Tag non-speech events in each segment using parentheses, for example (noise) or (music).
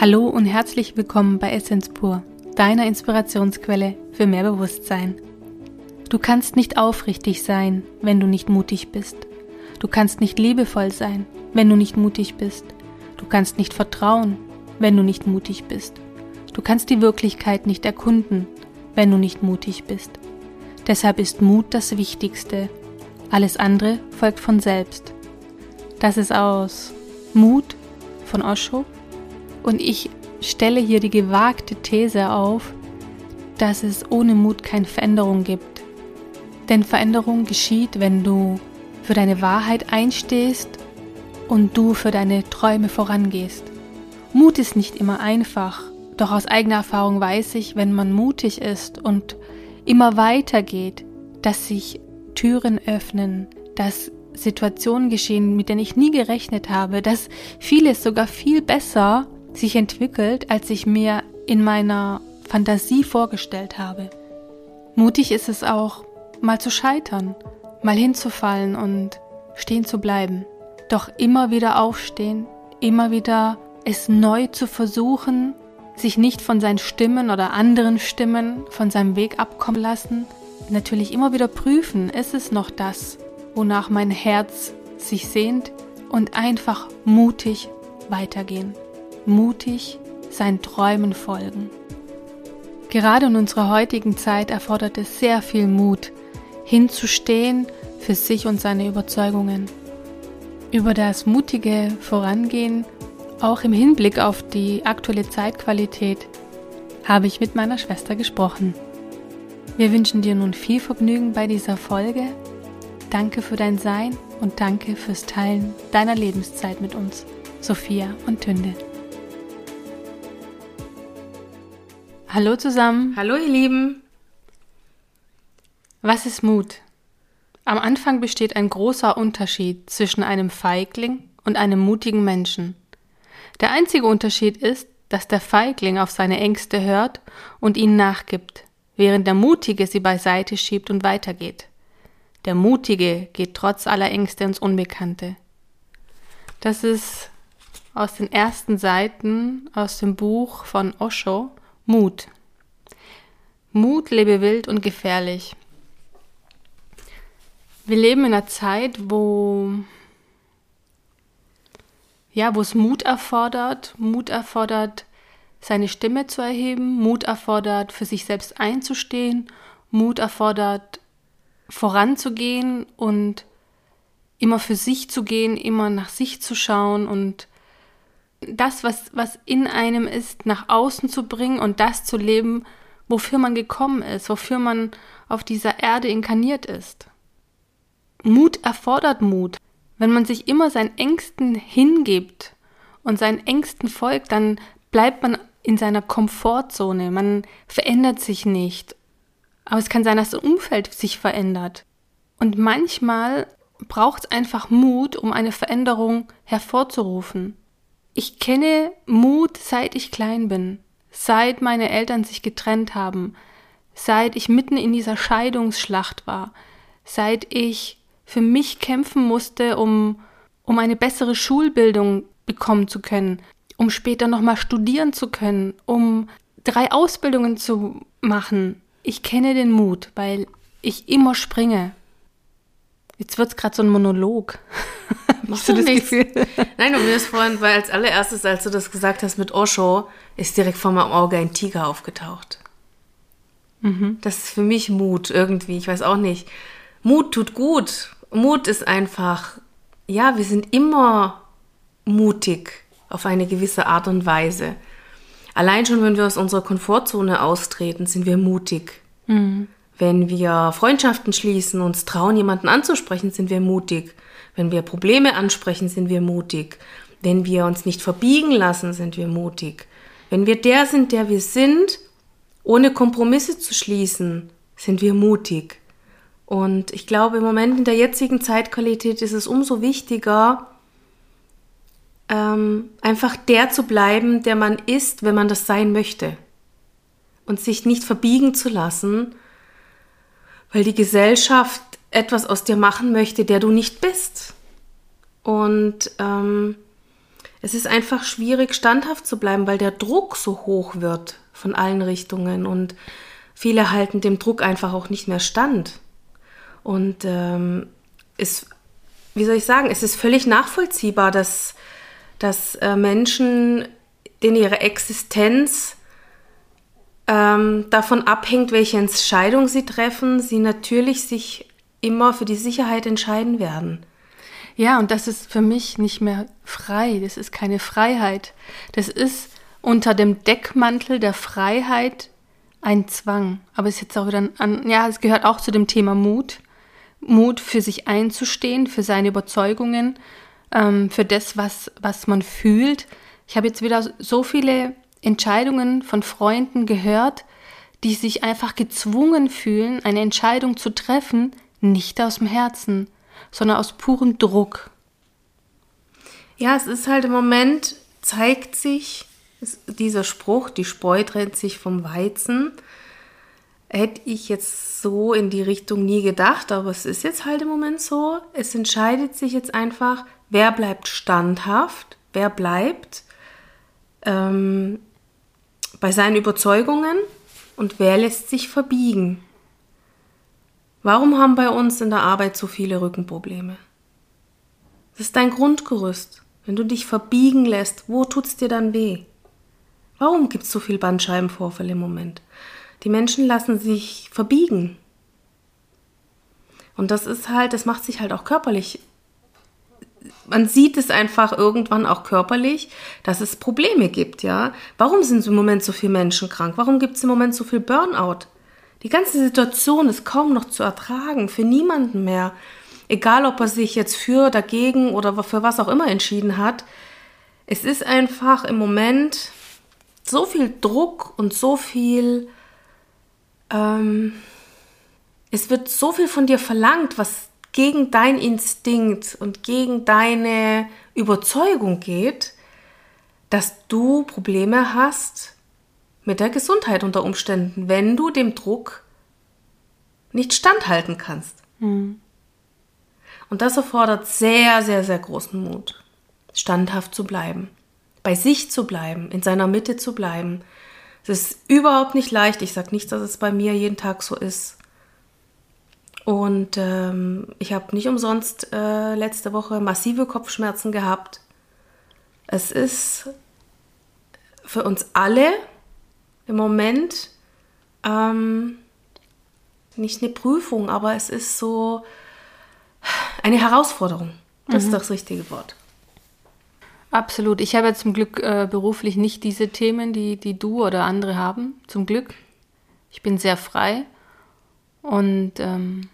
Hallo und herzlich willkommen bei Essence Pur, deiner Inspirationsquelle für mehr Bewusstsein. Du kannst nicht aufrichtig sein, wenn du nicht mutig bist. Du kannst nicht liebevoll sein, wenn du nicht mutig bist. Du kannst nicht vertrauen, wenn du nicht mutig bist. Du kannst die Wirklichkeit nicht erkunden, wenn du nicht mutig bist. Deshalb ist Mut das Wichtigste. Alles andere folgt von selbst. Das ist aus Mut von Osho und ich stelle hier die gewagte These auf, dass es ohne Mut keine Veränderung gibt. Denn Veränderung geschieht, wenn du für deine Wahrheit einstehst und du für deine Träume vorangehst. Mut ist nicht immer einfach, doch aus eigener Erfahrung weiß ich, wenn man mutig ist und immer weitergeht, dass sich Türen öffnen, dass Situationen geschehen, mit denen ich nie gerechnet habe, dass vieles sogar viel besser sich entwickelt, als ich mir in meiner Fantasie vorgestellt habe. Mutig ist es auch, mal zu scheitern, mal hinzufallen und stehen zu bleiben. Doch immer wieder aufstehen, immer wieder es neu zu versuchen, sich nicht von seinen Stimmen oder anderen Stimmen von seinem Weg abkommen lassen. Natürlich immer wieder prüfen, ist es noch das, wonach mein Herz sich sehnt und einfach mutig weitergehen mutig seinen Träumen folgen. Gerade in unserer heutigen Zeit erfordert es sehr viel Mut, hinzustehen für sich und seine Überzeugungen. Über das mutige Vorangehen, auch im Hinblick auf die aktuelle Zeitqualität, habe ich mit meiner Schwester gesprochen. Wir wünschen dir nun viel Vergnügen bei dieser Folge. Danke für dein Sein und danke fürs Teilen deiner Lebenszeit mit uns, Sophia und Tünde. Hallo zusammen. Hallo ihr Lieben. Was ist Mut? Am Anfang besteht ein großer Unterschied zwischen einem Feigling und einem mutigen Menschen. Der einzige Unterschied ist, dass der Feigling auf seine Ängste hört und ihnen nachgibt, während der Mutige sie beiseite schiebt und weitergeht. Der Mutige geht trotz aller Ängste ins Unbekannte. Das ist aus den ersten Seiten aus dem Buch von Osho, Mut. Mut lebe wild und gefährlich. Wir leben in einer Zeit, wo ja, wo es Mut erfordert, Mut erfordert, seine Stimme zu erheben, Mut erfordert, für sich selbst einzustehen, Mut erfordert, voranzugehen und immer für sich zu gehen, immer nach sich zu schauen und das, was, was in einem ist, nach außen zu bringen und das zu leben, wofür man gekommen ist, wofür man auf dieser Erde inkarniert ist. Mut erfordert Mut. Wenn man sich immer seinen Ängsten hingibt und seinen Ängsten folgt, dann bleibt man in seiner Komfortzone, man verändert sich nicht. Aber es kann sein, dass das Umfeld sich verändert. Und manchmal braucht es einfach Mut, um eine Veränderung hervorzurufen. Ich kenne Mut, seit ich klein bin, seit meine Eltern sich getrennt haben, seit ich mitten in dieser Scheidungsschlacht war, seit ich für mich kämpfen musste, um, um eine bessere Schulbildung bekommen zu können, um später nochmal studieren zu können, um drei Ausbildungen zu machen. Ich kenne den Mut, weil ich immer springe. Jetzt wird es gerade so ein Monolog. (laughs) Machst du das nichts. Gefühl? Nein, und mir ist vorhin, weil als allererstes, als du das gesagt hast mit Osho, ist direkt vor meinem Auge ein Tiger aufgetaucht. Mhm. Das ist für mich Mut irgendwie, ich weiß auch nicht. Mut tut gut. Mut ist einfach, ja, wir sind immer mutig auf eine gewisse Art und Weise. Allein schon, wenn wir aus unserer Komfortzone austreten, sind wir mutig. Mhm. Wenn wir Freundschaften schließen, uns trauen, jemanden anzusprechen, sind wir mutig. Wenn wir Probleme ansprechen, sind wir mutig. Wenn wir uns nicht verbiegen lassen, sind wir mutig. Wenn wir der sind, der wir sind, ohne Kompromisse zu schließen, sind wir mutig. Und ich glaube, im Moment in der jetzigen Zeitqualität ist es umso wichtiger, ähm, einfach der zu bleiben, der man ist, wenn man das sein möchte. Und sich nicht verbiegen zu lassen, weil die Gesellschaft etwas aus dir machen möchte, der du nicht bist. Und ähm, es ist einfach schwierig, standhaft zu bleiben, weil der Druck so hoch wird von allen Richtungen und viele halten dem Druck einfach auch nicht mehr stand. Und ähm, es, wie soll ich sagen, es ist völlig nachvollziehbar, dass, dass äh, Menschen, denen ihre Existenz ähm, davon abhängt, welche Entscheidung sie treffen, sie natürlich sich immer für die Sicherheit entscheiden werden. Ja, und das ist für mich nicht mehr frei. Das ist keine Freiheit. Das ist unter dem Deckmantel der Freiheit ein Zwang. Aber es ist jetzt auch wieder an, ja, es gehört auch zu dem Thema Mut. Mut für sich einzustehen, für seine Überzeugungen, ähm, für das, was, was man fühlt. Ich habe jetzt wieder so viele Entscheidungen von Freunden gehört, die sich einfach gezwungen fühlen, eine Entscheidung zu treffen, nicht aus dem Herzen, sondern aus purem Druck. Ja, es ist halt im Moment, zeigt sich dieser Spruch, die Spreu trennt sich vom Weizen. Hätte ich jetzt so in die Richtung nie gedacht, aber es ist jetzt halt im Moment so. Es entscheidet sich jetzt einfach, wer bleibt standhaft, wer bleibt ähm, bei seinen Überzeugungen und wer lässt sich verbiegen. Warum haben bei uns in der Arbeit so viele Rückenprobleme? Das ist dein Grundgerüst. Wenn du dich verbiegen lässt, wo tut's dir dann weh? Warum gibt es so viel Bandscheibenvorfall im Moment? Die Menschen lassen sich verbiegen. Und das ist halt, das macht sich halt auch körperlich. Man sieht es einfach irgendwann auch körperlich, dass es Probleme gibt, ja. Warum sind im Moment so viele Menschen krank? Warum gibt es im Moment so viel Burnout? Die ganze Situation ist kaum noch zu ertragen, für niemanden mehr. Egal, ob er sich jetzt für, dagegen oder für was auch immer entschieden hat. Es ist einfach im Moment so viel Druck und so viel, ähm, es wird so viel von dir verlangt, was gegen dein Instinkt und gegen deine Überzeugung geht, dass du Probleme hast, mit der Gesundheit unter Umständen, wenn du dem Druck nicht standhalten kannst. Mhm. Und das erfordert sehr, sehr, sehr großen Mut, standhaft zu bleiben, bei sich zu bleiben, in seiner Mitte zu bleiben. Es ist überhaupt nicht leicht. Ich sage nicht, dass es bei mir jeden Tag so ist. Und ähm, ich habe nicht umsonst äh, letzte Woche massive Kopfschmerzen gehabt. Es ist für uns alle im Moment ähm, nicht eine Prüfung, aber es ist so eine Herausforderung. Das mhm. ist das richtige Wort. Absolut. Ich habe ja zum Glück äh, beruflich nicht diese Themen, die, die du oder andere haben. Zum Glück. Ich bin sehr frei. Und ähm,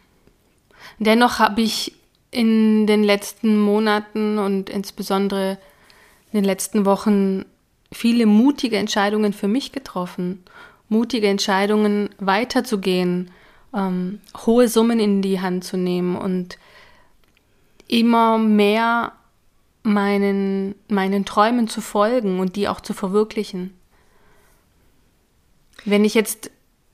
dennoch habe ich in den letzten Monaten und insbesondere in den letzten Wochen viele mutige Entscheidungen für mich getroffen. Mutige Entscheidungen weiterzugehen, ähm, hohe Summen in die Hand zu nehmen und immer mehr meinen, meinen Träumen zu folgen und die auch zu verwirklichen. Wenn ich jetzt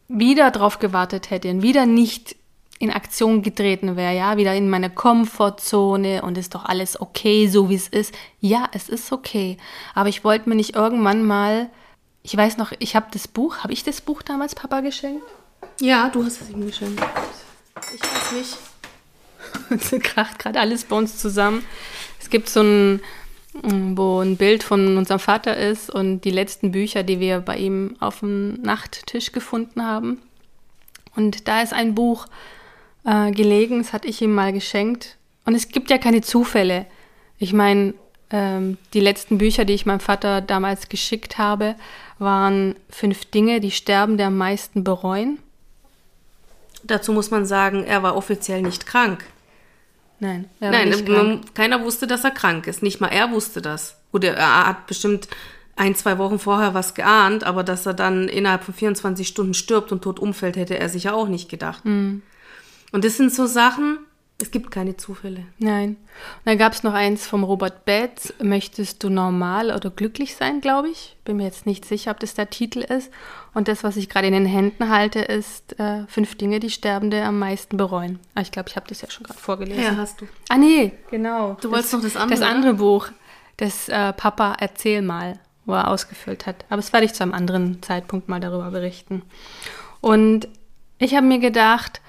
wieder drauf gewartet hätte und wieder nicht in Aktion getreten wäre, ja, wieder in meine Komfortzone und ist doch alles okay, so wie es ist. Ja, es ist okay. Aber ich wollte mir nicht irgendwann mal, ich weiß noch, ich habe das Buch, habe ich das Buch damals Papa geschenkt? Ja, du hast es ihm geschenkt. Ich weiß nicht. (laughs) Es kracht gerade alles bei uns zusammen. Es gibt so ein, wo ein Bild von unserem Vater ist und die letzten Bücher, die wir bei ihm auf dem Nachttisch gefunden haben. Und da ist ein Buch, äh, gelegen. Das hatte ich ihm mal geschenkt. Und es gibt ja keine Zufälle. Ich meine, ähm, die letzten Bücher, die ich meinem Vater damals geschickt habe, waren fünf Dinge, die Sterbende am meisten bereuen. Dazu muss man sagen, er war offiziell nicht krank. Nein, er Nein, nicht krank. keiner wusste, dass er krank ist. Nicht mal er wusste das. Gut, er hat bestimmt ein, zwei Wochen vorher was geahnt, aber dass er dann innerhalb von 24 Stunden stirbt und tot umfällt, hätte er sich ja auch nicht gedacht. Mhm. Und das sind so Sachen, es gibt keine Zufälle. Nein. Und dann gab es noch eins vom Robert Betz, Möchtest du normal oder glücklich sein, glaube ich. Bin mir jetzt nicht sicher, ob das der Titel ist. Und das, was ich gerade in den Händen halte, ist äh, Fünf Dinge, die Sterbende am meisten bereuen. Ah, ich glaube, ich habe das ja schon gerade vorgelesen. Ja, hast du. Ah, nee, genau. Du wolltest noch das andere. Das andere Buch. das äh, Papa erzähl mal, wo er ausgefüllt hat. Aber das werde ich zu einem anderen Zeitpunkt mal darüber berichten. Und ich habe mir gedacht,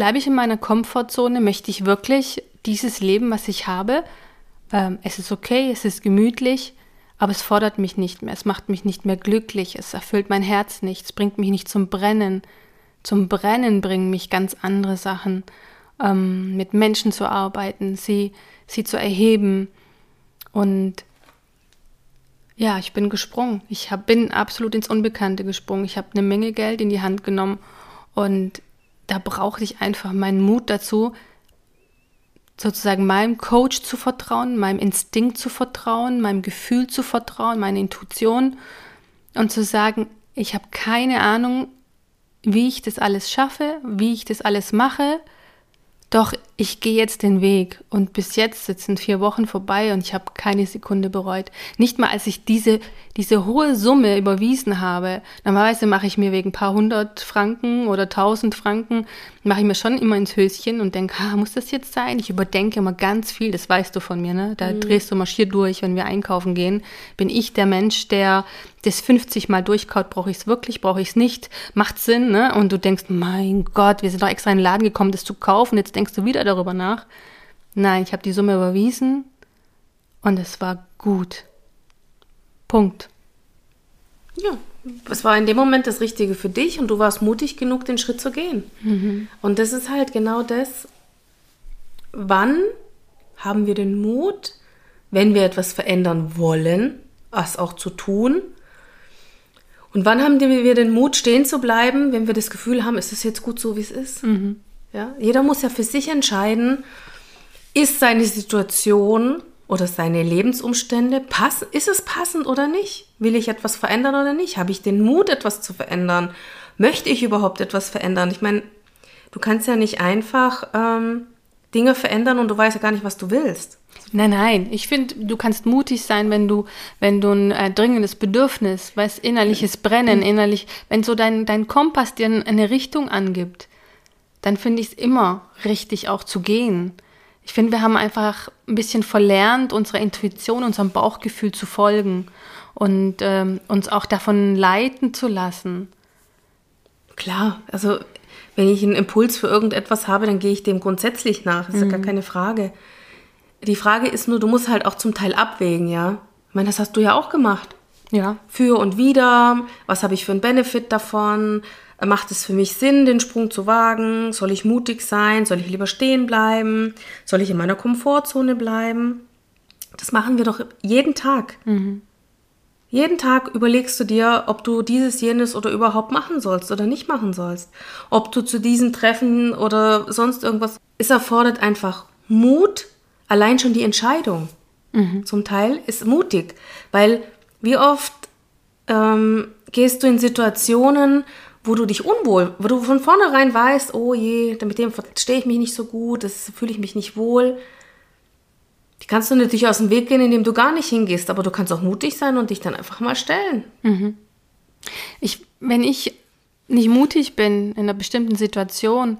bleibe ich in meiner Komfortzone? Möchte ich wirklich dieses Leben, was ich habe? Ähm, es ist okay, es ist gemütlich, aber es fordert mich nicht mehr, es macht mich nicht mehr glücklich, es erfüllt mein Herz nicht, es bringt mich nicht zum Brennen. Zum Brennen bringen mich ganz andere Sachen, ähm, mit Menschen zu arbeiten, sie, sie zu erheben. Und ja, ich bin gesprungen. Ich hab, bin absolut ins Unbekannte gesprungen. Ich habe eine Menge Geld in die Hand genommen und da brauchte ich einfach meinen Mut dazu, sozusagen meinem Coach zu vertrauen, meinem Instinkt zu vertrauen, meinem Gefühl zu vertrauen, meiner Intuition und zu sagen, ich habe keine Ahnung, wie ich das alles schaffe, wie ich das alles mache, doch ich gehe jetzt den Weg und bis jetzt sind vier Wochen vorbei und ich habe keine Sekunde bereut. Nicht mal, als ich diese, diese hohe Summe überwiesen habe. Normalerweise mache ich mir wegen ein paar hundert Franken oder tausend Franken, mache ich mir schon immer ins Höschen und denke, ah, muss das jetzt sein? Ich überdenke immer ganz viel, das weißt du von mir, ne? Da mhm. drehst du marschier durch, wenn wir einkaufen gehen. Bin ich der Mensch, der das 50 Mal durchkaut, brauche ich es wirklich, brauche ich es nicht, macht Sinn, ne? Und du denkst, mein Gott, wir sind doch extra in den Laden gekommen, das zu kaufen, jetzt denkst du wieder darüber nach. Nein, ich habe die Summe überwiesen und es war gut. Punkt. Ja, es war in dem Moment das Richtige für dich und du warst mutig genug, den Schritt zu gehen. Mhm. Und das ist halt genau das, wann haben wir den Mut, wenn wir etwas verändern wollen, es auch zu tun und wann haben wir den Mut, stehen zu bleiben, wenn wir das Gefühl haben, ist es jetzt gut so, wie es ist? Mhm. Ja? Jeder muss ja für sich entscheiden, ist seine Situation oder seine Lebensumstände, pass, ist es passend oder nicht? Will ich etwas verändern oder nicht? Habe ich den Mut, etwas zu verändern? Möchte ich überhaupt etwas verändern? Ich meine, du kannst ja nicht einfach ähm, Dinge verändern und du weißt ja gar nicht, was du willst. Nein, nein. Ich finde, du kannst mutig sein, wenn du, wenn du ein äh, dringendes Bedürfnis, weißt, innerliches Brennen, innerlich, wenn so dein, dein Kompass dir eine Richtung angibt, dann finde ich es immer richtig, auch zu gehen. Ich finde, wir haben einfach ein bisschen verlernt, unserer Intuition, unserem Bauchgefühl zu folgen und ähm, uns auch davon leiten zu lassen. Klar, also wenn ich einen Impuls für irgendetwas habe, dann gehe ich dem grundsätzlich nach. Das ist mhm. ja gar keine Frage. Die Frage ist nur, du musst halt auch zum Teil abwägen, ja. Ich meine, das hast du ja auch gemacht. Ja. Für und wieder. Was habe ich für einen Benefit davon? Macht es für mich Sinn, den Sprung zu wagen? Soll ich mutig sein? Soll ich lieber stehen bleiben? Soll ich in meiner Komfortzone bleiben? Das machen wir doch jeden Tag. Mhm. Jeden Tag überlegst du dir, ob du dieses, jenes oder überhaupt machen sollst oder nicht machen sollst. Ob du zu diesen Treffen oder sonst irgendwas. Es erfordert einfach Mut, allein schon die Entscheidung mhm. zum Teil ist mutig, weil wie oft ähm, gehst du in Situationen, wo du dich unwohl, wo du von vornherein weißt, oh je, mit dem verstehe ich mich nicht so gut, das fühle ich mich nicht wohl. Die kannst du natürlich aus dem Weg gehen, indem du gar nicht hingehst, aber du kannst auch mutig sein und dich dann einfach mal stellen. Mhm. Ich, wenn ich nicht mutig bin in einer bestimmten Situation,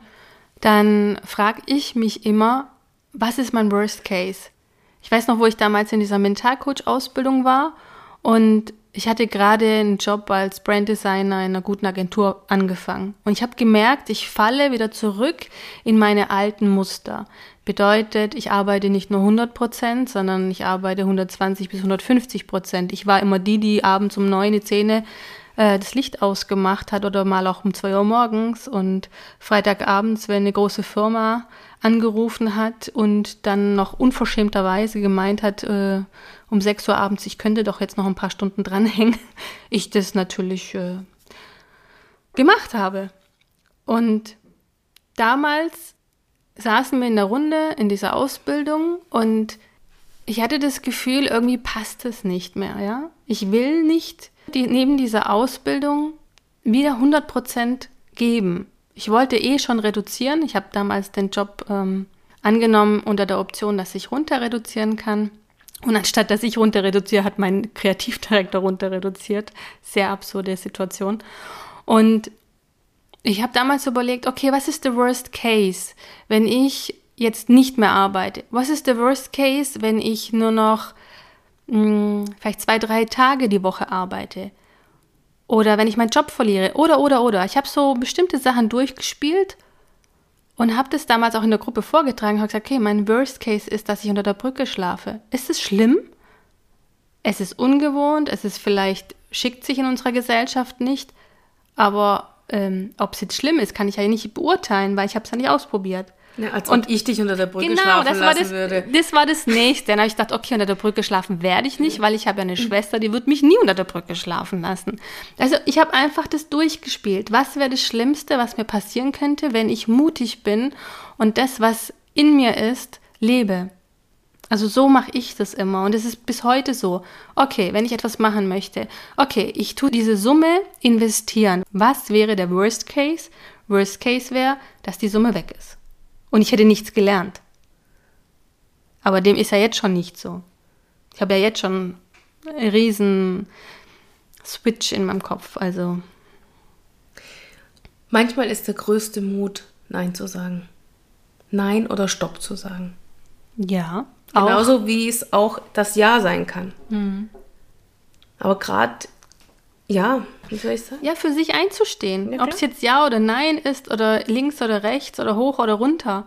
dann frage ich mich immer, was ist mein Worst Case? Ich weiß noch, wo ich damals in dieser Mentalcoach-Ausbildung war und ich hatte gerade einen Job als Branddesigner in einer guten Agentur angefangen. Und ich habe gemerkt, ich falle wieder zurück in meine alten Muster. Bedeutet, ich arbeite nicht nur 100 Prozent, sondern ich arbeite 120 bis 150 Prozent. Ich war immer die, die abends um neun, Zähne äh, das Licht ausgemacht hat oder mal auch um zwei Uhr morgens und Freitagabends, wenn eine große Firma angerufen hat und dann noch unverschämterweise gemeint hat, äh, um 6 Uhr abends, ich könnte doch jetzt noch ein paar Stunden dranhängen, (laughs) ich das natürlich äh, gemacht habe. Und damals saßen wir in der Runde in dieser Ausbildung und ich hatte das Gefühl, irgendwie passt es nicht mehr, ja. Ich will nicht die, neben dieser Ausbildung wieder 100 Prozent geben. Ich wollte eh schon reduzieren. Ich habe damals den Job ähm, angenommen unter der Option, dass ich runter reduzieren kann. Und anstatt dass ich runter reduziere, hat mein Kreativdirektor runter reduziert. Sehr absurde Situation. Und ich habe damals überlegt, okay, was ist der Worst Case, wenn ich jetzt nicht mehr arbeite? Was ist der Worst Case, wenn ich nur noch mh, hm, vielleicht zwei, drei Tage die Woche arbeite. Oder wenn ich meinen Job verliere. Oder, oder, oder. Ich habe so bestimmte Sachen durchgespielt und habe das damals auch in der Gruppe vorgetragen. Habe gesagt, okay, mein Worst Case ist, dass ich unter der Brücke schlafe. Ist es schlimm? Es ist ungewohnt. Es ist vielleicht, schickt sich in unserer Gesellschaft nicht. Aber ähm, ob es jetzt schlimm ist, kann ich ja nicht beurteilen, weil ich habe es ja nicht ausprobiert. Ja, als und ich dich unter der Brücke genau, schlafen das lassen das, würde. Das war das Nächste. Dann habe ich gedacht, okay, unter der Brücke schlafen werde ich nicht, weil ich habe ja eine Schwester, die wird mich nie unter der Brücke schlafen lassen. Also ich habe einfach das durchgespielt. Was wäre das Schlimmste, was mir passieren könnte, wenn ich mutig bin und das, was in mir ist, lebe? Also so mache ich das immer und es ist bis heute so. Okay, wenn ich etwas machen möchte, okay, ich tue diese Summe investieren. Was wäre der Worst Case? Worst Case wäre, dass die Summe weg ist. Und ich hätte nichts gelernt. Aber dem ist ja jetzt schon nicht so. Ich habe ja jetzt schon einen riesen Switch in meinem Kopf. Also. Manchmal ist der größte Mut, Nein zu sagen. Nein oder Stopp zu sagen. Ja. Genauso auch. wie es auch das Ja sein kann. Mhm. Aber gerade, ja, wie soll ich sagen? Ja, für sich einzustehen. Ja, Ob es jetzt Ja oder Nein ist oder links oder rechts oder hoch oder runter.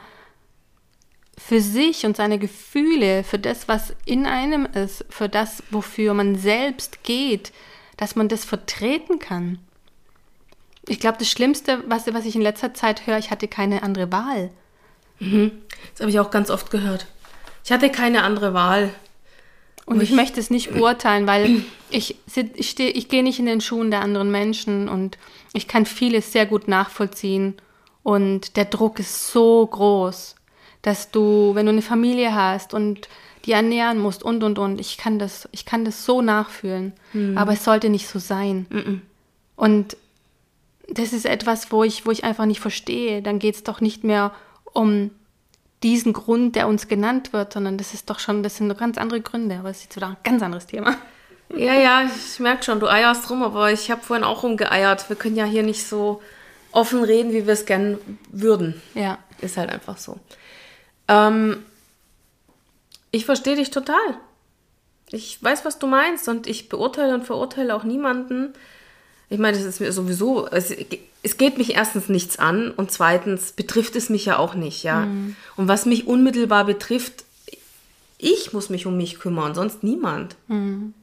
Für sich und seine Gefühle, für das, was in einem ist, für das, wofür man selbst geht, dass man das vertreten kann. Ich glaube, das Schlimmste, was, was ich in letzter Zeit höre, ich hatte keine andere Wahl. Mhm. Das habe ich auch ganz oft gehört. Ich hatte keine andere Wahl. Und ich, ich, möchte es nicht beurteilen, weil ich, ich, steh, ich gehe nicht in den Schuhen der anderen Menschen und ich kann vieles sehr gut nachvollziehen. Und der Druck ist so groß, dass du, wenn du eine Familie hast und die ernähren musst und und und, ich kann das, ich kann das so nachfühlen. Mhm. Aber es sollte nicht so sein. Mhm. Und das ist etwas, wo ich, wo ich einfach nicht verstehe. Dann geht es doch nicht mehr um diesen Grund, der uns genannt wird, sondern das ist doch schon, das sind ganz andere Gründe, aber es ist jetzt wieder ein ganz anderes Thema. Ja, ja, ich merke schon, du eierst rum, aber ich habe vorhin auch rumgeeiert. Wir können ja hier nicht so offen reden, wie wir es gern würden. Ja. Ist halt einfach so. Ähm, ich verstehe dich total. Ich weiß, was du meinst und ich beurteile und verurteile auch niemanden. Ich meine, das ist mir sowieso, es, es geht mich erstens nichts an und zweitens betrifft es mich ja auch nicht, ja. Mhm. Und was mich unmittelbar betrifft, ich muss mich um mich kümmern, sonst niemand. Mhm.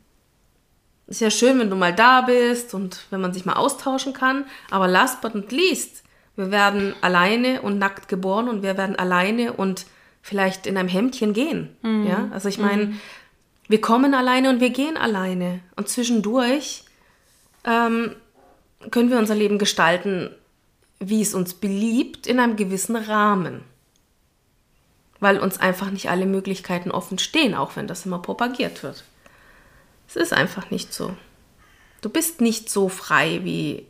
Ist ja schön, wenn du mal da bist und wenn man sich mal austauschen kann, aber last but not least, wir werden alleine und nackt geboren und wir werden alleine und vielleicht in einem Hemdchen gehen, mhm. ja. Also ich meine, mhm. wir kommen alleine und wir gehen alleine und zwischendurch ähm, können wir unser Leben gestalten, wie es uns beliebt, in einem gewissen Rahmen. Weil uns einfach nicht alle Möglichkeiten offen stehen, auch wenn das immer propagiert wird. Es ist einfach nicht so. Du bist nicht so frei, wie,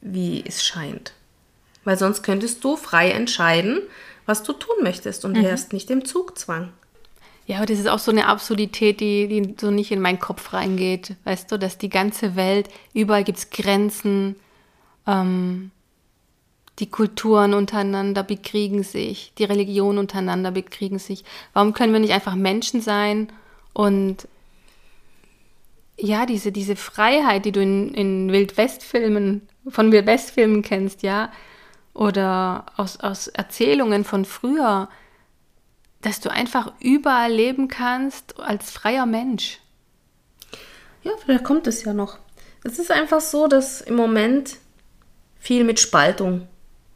wie es scheint. Weil sonst könntest du frei entscheiden, was du tun möchtest und mhm. wärst nicht im Zugzwang. Ja, aber das ist auch so eine Absurdität, die, die so nicht in meinen Kopf reingeht. Weißt du, dass die ganze Welt, überall gibt es Grenzen, ähm, die Kulturen untereinander bekriegen sich, die Religionen untereinander bekriegen sich. Warum können wir nicht einfach Menschen sein und ja, diese, diese Freiheit, die du in, in Wildwestfilmen, von Wildwestfilmen kennst, ja, oder aus, aus Erzählungen von früher, dass du einfach überall leben kannst als freier Mensch. Ja, vielleicht kommt es ja noch. Es ist einfach so, dass im Moment viel mit Spaltung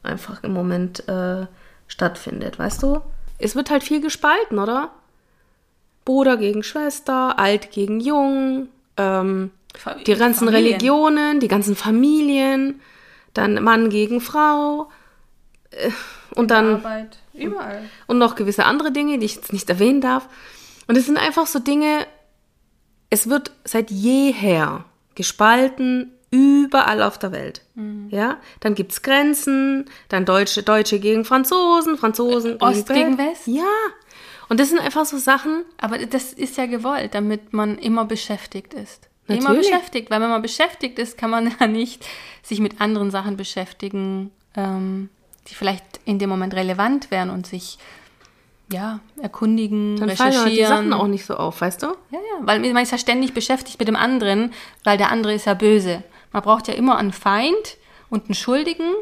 einfach im Moment äh, stattfindet, weißt du? Es wird halt viel gespalten, oder? Bruder gegen Schwester, alt gegen jung, ähm, die ganzen Familien. Religionen, die ganzen Familien, dann Mann gegen Frau. Äh, und dann. Arbeit. Überall. Und noch gewisse andere Dinge, die ich jetzt nicht erwähnen darf. Und es sind einfach so Dinge, es wird seit jeher gespalten, überall auf der Welt. Mhm. Ja, dann gibt es Grenzen, dann Deutsche, Deutsche gegen Franzosen, Franzosen Ost gegen, gegen West. Ja. Und das sind einfach so Sachen. Aber das ist ja gewollt, damit man immer beschäftigt ist. Natürlich. Immer beschäftigt, weil wenn man beschäftigt ist, kann man (laughs) ja nicht sich mit anderen Sachen beschäftigen. Ähm, die vielleicht in dem Moment relevant wären und sich ja, erkundigen, Dann recherchieren. fallen die Sachen auch nicht so auf, weißt du? Ja, ja, weil man ist ja ständig beschäftigt mit dem anderen, weil der andere ist ja böse. Man braucht ja immer einen Feind und einen Schuldigen,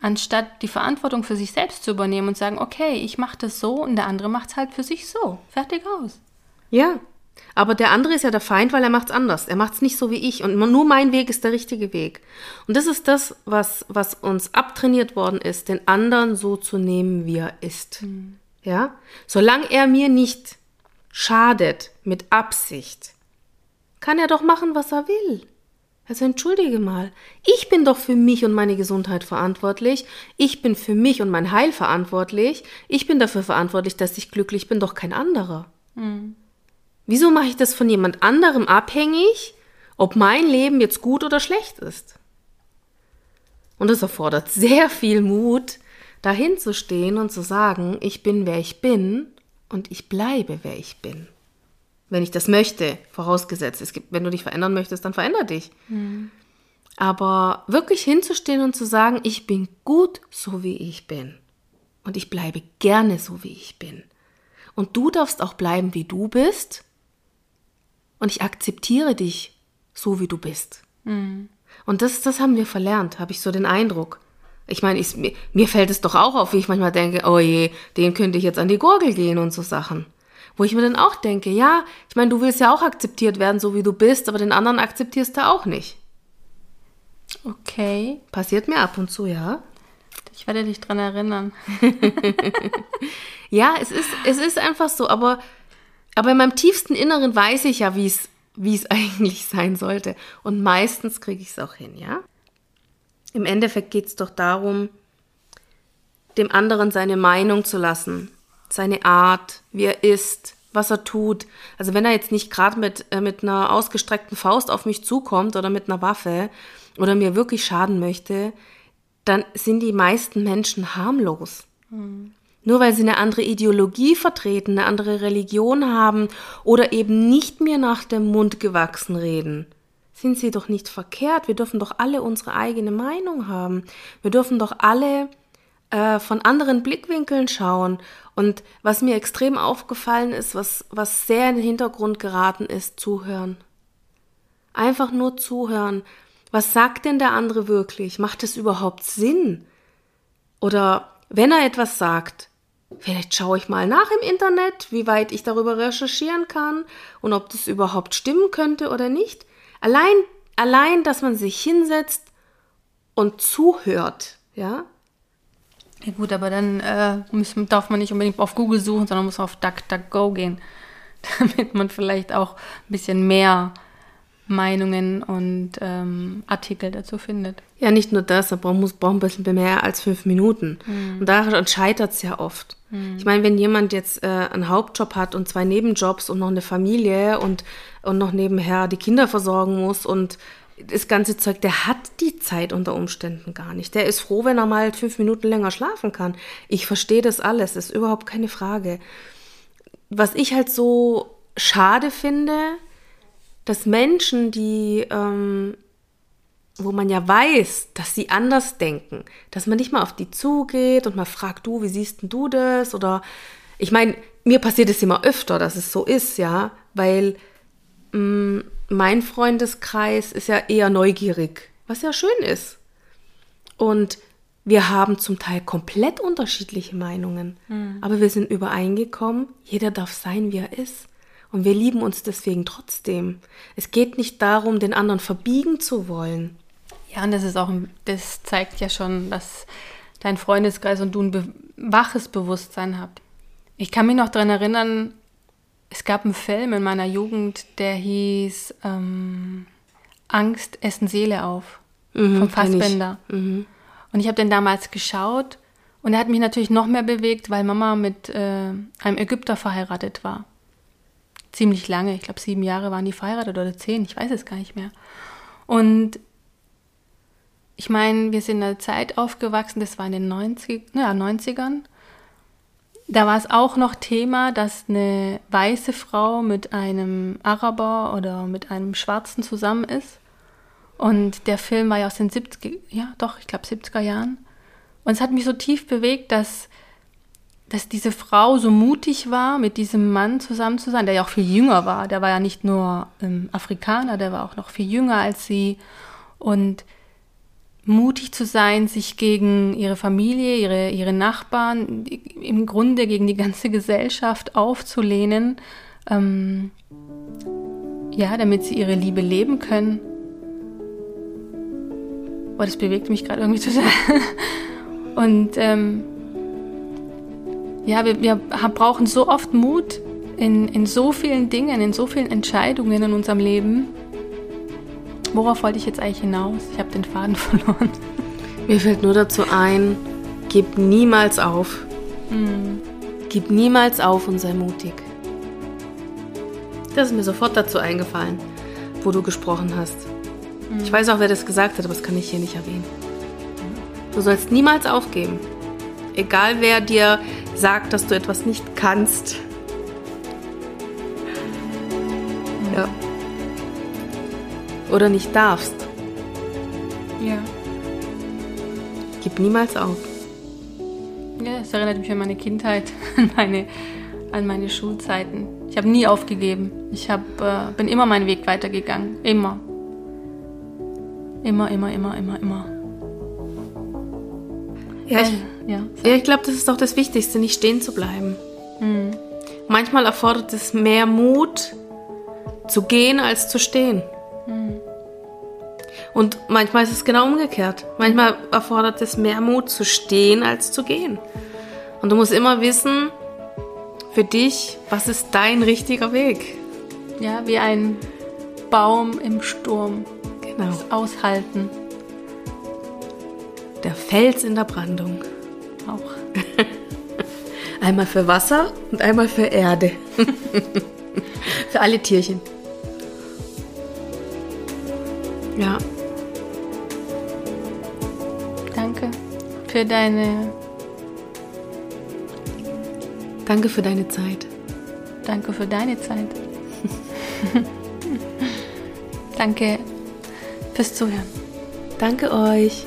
anstatt die Verantwortung für sich selbst zu übernehmen und sagen, okay, ich mache das so und der andere macht es halt für sich so. Fertig aus. Ja, aber der andere ist ja der Feind, weil er macht's anders. Er macht's nicht so wie ich. Und nur mein Weg ist der richtige Weg. Und das ist das, was, was uns abtrainiert worden ist, den anderen so zu nehmen, wie er ist. Mhm. Ja? Solange er mir nicht schadet mit Absicht, kann er doch machen, was er will. Also entschuldige mal, ich bin doch für mich und meine Gesundheit verantwortlich, ich bin für mich und mein Heil verantwortlich, ich bin dafür verantwortlich, dass ich glücklich bin, doch kein anderer. Mhm. Wieso mache ich das von jemand anderem abhängig, ob mein Leben jetzt gut oder schlecht ist? Und es erfordert sehr viel Mut, dahin zu stehen und zu sagen, ich bin, wer ich bin und ich bleibe, wer ich bin. Wenn ich das möchte, vorausgesetzt. Es gibt, wenn du dich verändern möchtest, dann veränder dich. Mhm. Aber wirklich hinzustehen und zu sagen, ich bin gut so wie ich bin. Und ich bleibe gerne so wie ich bin. Und du darfst auch bleiben, wie du bist und ich akzeptiere dich so, wie du bist. Mhm. Und das, das haben wir verlernt, habe ich so den Eindruck. Ich meine, ich, mir, mir fällt es doch auch auf, wie ich manchmal denke, oh je, den könnte ich jetzt an die Gurgel gehen und so Sachen. Wo ich mir dann auch denke, ja, ich meine, du willst ja auch akzeptiert werden, so wie du bist, aber den anderen akzeptierst du auch nicht. Okay. Passiert mir ab und zu, ja. Ich werde dich dran erinnern. (laughs) ja, es ist, es ist einfach so, aber aber in meinem tiefsten Inneren weiß ich ja, wie es wie es (laughs) eigentlich sein sollte. Und meistens kriege ich es auch hin, ja? Im Endeffekt geht es doch darum, dem anderen seine Meinung zu lassen, seine Art, wie er ist, was er tut. Also wenn er jetzt nicht gerade mit, äh, mit einer ausgestreckten Faust auf mich zukommt oder mit einer Waffe oder mir wirklich schaden möchte, dann sind die meisten Menschen harmlos. Mhm. Nur weil sie eine andere Ideologie vertreten, eine andere Religion haben oder eben nicht mehr nach dem Mund gewachsen reden, sind sie doch nicht verkehrt. Wir dürfen doch alle unsere eigene Meinung haben. Wir dürfen doch alle äh, von anderen Blickwinkeln schauen. Und was mir extrem aufgefallen ist, was, was sehr in den Hintergrund geraten ist, zuhören. Einfach nur zuhören. Was sagt denn der andere wirklich? Macht es überhaupt Sinn? Oder wenn er etwas sagt, Vielleicht schaue ich mal nach im Internet, wie weit ich darüber recherchieren kann und ob das überhaupt stimmen könnte oder nicht. Allein, allein, dass man sich hinsetzt und zuhört, ja. Ja gut, aber dann äh, müssen, darf man nicht unbedingt auf Google suchen, sondern muss auf DuckDuckGo gehen, (laughs) damit man vielleicht auch ein bisschen mehr Meinungen und ähm, Artikel dazu findet. Ja, nicht nur das, aber man muss braucht ein bisschen mehr als fünf Minuten. Mhm. Und daran scheitert es ja oft. Mhm. Ich meine, wenn jemand jetzt äh, einen Hauptjob hat und zwei Nebenjobs und noch eine Familie und, und noch nebenher die Kinder versorgen muss und das ganze Zeug, der hat die Zeit unter Umständen gar nicht. Der ist froh, wenn er mal fünf Minuten länger schlafen kann. Ich verstehe das alles, ist überhaupt keine Frage. Was ich halt so schade finde, dass Menschen, die, ähm, wo man ja weiß, dass sie anders denken, dass man nicht mal auf die zugeht und mal fragt, du, wie siehst denn du das? Oder ich meine, mir passiert es immer öfter, dass es so ist, ja, weil mh, mm, mein Freundeskreis ist ja eher neugierig, was ja schön ist. Und wir haben zum Teil komplett unterschiedliche Meinungen, mhm. aber wir sind übereingekommen, jeder darf sein, wie er ist. Und wir lieben uns deswegen trotzdem. Es geht nicht darum, den anderen verbiegen zu wollen. Ja, und das ist auch, das zeigt ja schon, dass dein Freundeskreis und du ein be waches Bewusstsein habt. Ich kann mich noch daran erinnern, es gab einen Film in meiner Jugend, der hieß ähm, Angst essen Seele auf mhm, vom Fassbender. Mhm. Und ich habe den damals geschaut und er hat mich natürlich noch mehr bewegt, weil Mama mit äh, einem Ägypter verheiratet war ziemlich lange. Ich glaube, sieben Jahre waren die verheiratet oder zehn, ich weiß es gar nicht mehr. Und ich meine, wir sind in einer Zeit aufgewachsen, das war in den 90, ja, 90ern. Da war es auch noch Thema, dass eine weiße Frau mit einem Araber oder mit einem Schwarzen zusammen ist. Und der Film war ja aus den 70er, ja doch, ich glaube 70er Jahren. Und es hat mich so tief bewegt, dass dass diese Frau so mutig war, mit diesem Mann zusammen zu sein, der ja auch viel jünger war. Der war ja nicht nur ähm, Afrikaner, der war auch noch viel jünger als sie. Und mutig zu sein, sich gegen ihre Familie, ihre, ihre Nachbarn, im Grunde gegen die ganze Gesellschaft aufzulehnen, ähm, ja, damit sie ihre Liebe leben können. Boah, das bewegt mich gerade irgendwie total. (laughs) Und ähm, ja, wir, wir brauchen so oft Mut in, in so vielen Dingen, in so vielen Entscheidungen in unserem Leben. Worauf wollte ich jetzt eigentlich hinaus? Ich habe den Faden (laughs) verloren. Mir fällt nur dazu ein, gib niemals auf. Mhm. Gib niemals auf und sei mutig. Das ist mir sofort dazu eingefallen, wo du gesprochen hast. Mhm. Ich weiß auch, wer das gesagt hat, aber das kann ich hier nicht erwähnen. Du sollst niemals aufgeben. Egal wer dir sagt, dass du etwas nicht kannst. Ja. Oder nicht darfst. Ja. Gib niemals auf. Ja, es erinnert mich an meine Kindheit, (laughs) an meine, an meine Schulzeiten. Ich habe nie aufgegeben. Ich hab, äh, bin immer meinen Weg weitergegangen. Immer. Immer, immer, immer, immer, immer. Ja, ich, ja, ja, ich glaube, das ist doch das Wichtigste, nicht stehen zu bleiben. Mhm. Manchmal erfordert es mehr Mut, zu gehen als zu stehen. Mhm. Und manchmal ist es genau umgekehrt. Manchmal erfordert es mehr Mut zu stehen als zu gehen. Und du musst immer wissen, für dich, was ist dein richtiger Weg? Ja, wie ein Baum im Sturm. Genau. Das Aushalten. Der Fels in der Brandung. Auch. (laughs) einmal für Wasser und einmal für Erde. (laughs) für alle Tierchen. Ja. Danke für deine. Danke für deine Zeit. Danke für deine Zeit. (laughs) Danke fürs Zuhören. Danke euch.